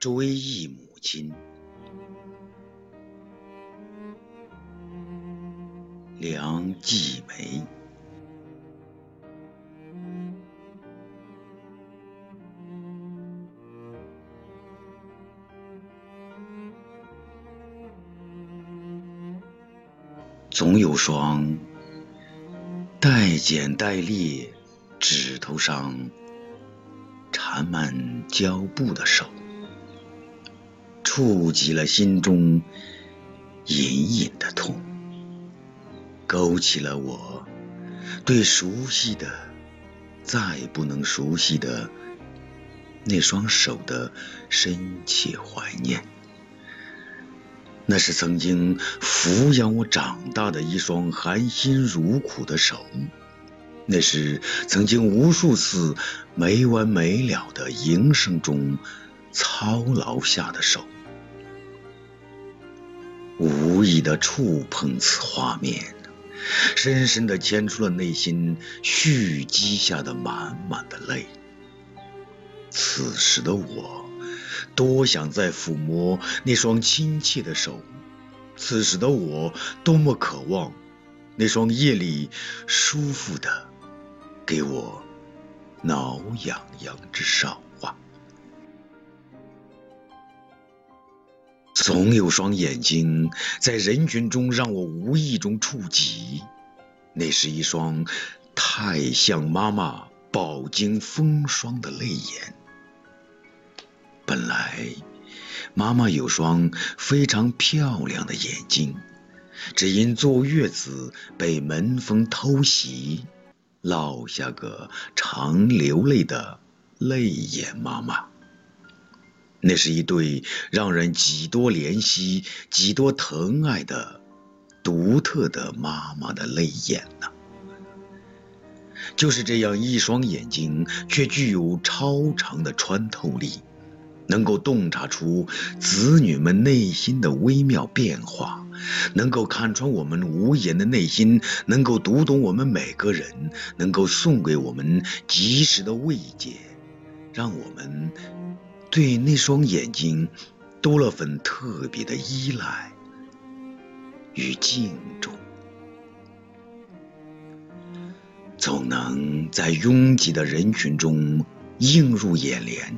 追忆母亲，梁继梅。总有双带剪带裂、指头上缠满胶布的手，触及了心中隐隐的痛，勾起了我对熟悉的、再不能熟悉的那双手的深切怀念。那是曾经抚养我长大的一双含辛茹苦的手，那是曾经无数次没完没了的营生中操劳下的手。无意的触碰此画面，深深的牵出了内心蓄积下的满满的泪。此时的我。多想再抚摸那双亲切的手，此时的我多么渴望那双夜里舒服的、给我挠痒痒之手总有双眼睛在人群中让我无意中触及，那是一双太像妈妈饱经风霜的泪眼。本来，妈妈有双非常漂亮的眼睛，只因坐月子被门风偷袭，落下个常流泪的泪眼妈妈。那是一对让人几多怜惜、几多疼爱的独特的妈妈的泪眼呐。就是这样一双眼睛，却具有超长的穿透力。能够洞察出子女们内心的微妙变化，能够看穿我们无言的内心，能够读懂我们每个人，能够送给我们及时的慰藉，让我们对那双眼睛多了份特别的依赖与敬重，总能在拥挤的人群中映入眼帘。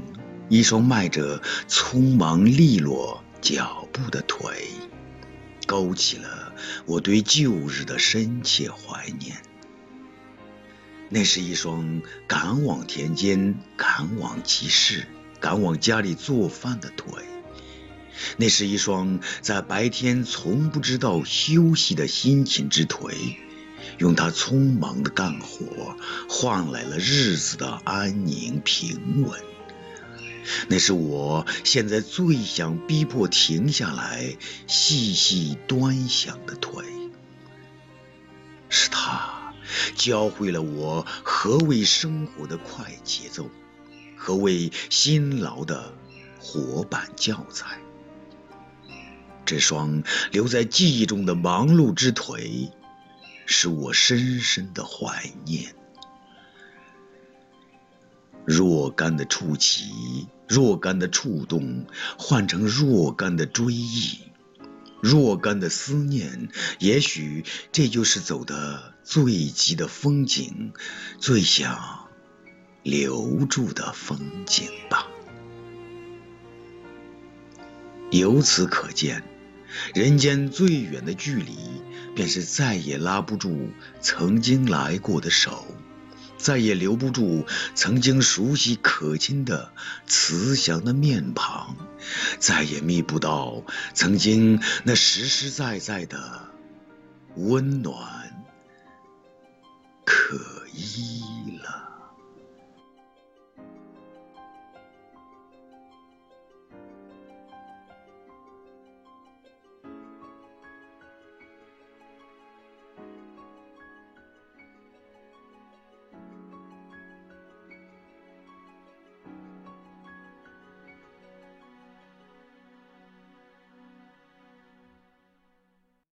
一双迈着匆忙利落脚步的腿，勾起了我对旧日的深切怀念。那是一双赶往田间、赶往集市、赶往家里做饭的腿，那是一双在白天从不知道休息的辛勤之腿，用它匆忙的干活换来了日子的安宁平稳。那是我现在最想逼迫停下来细细端详的腿，是他教会了我何为生活的快节奏，何为辛劳的活板教材。这双留在记忆中的忙碌之腿，使我深深的怀念。若干的触及，若干的触动，换成若干的追忆，若干的思念。也许这就是走的最急的风景，最想留住的风景吧。由此可见，人间最远的距离，便是再也拉不住曾经来过的手。再也留不住曾经熟悉可亲的慈祥的面庞，再也觅不到曾经那实实在在的温暖可依了。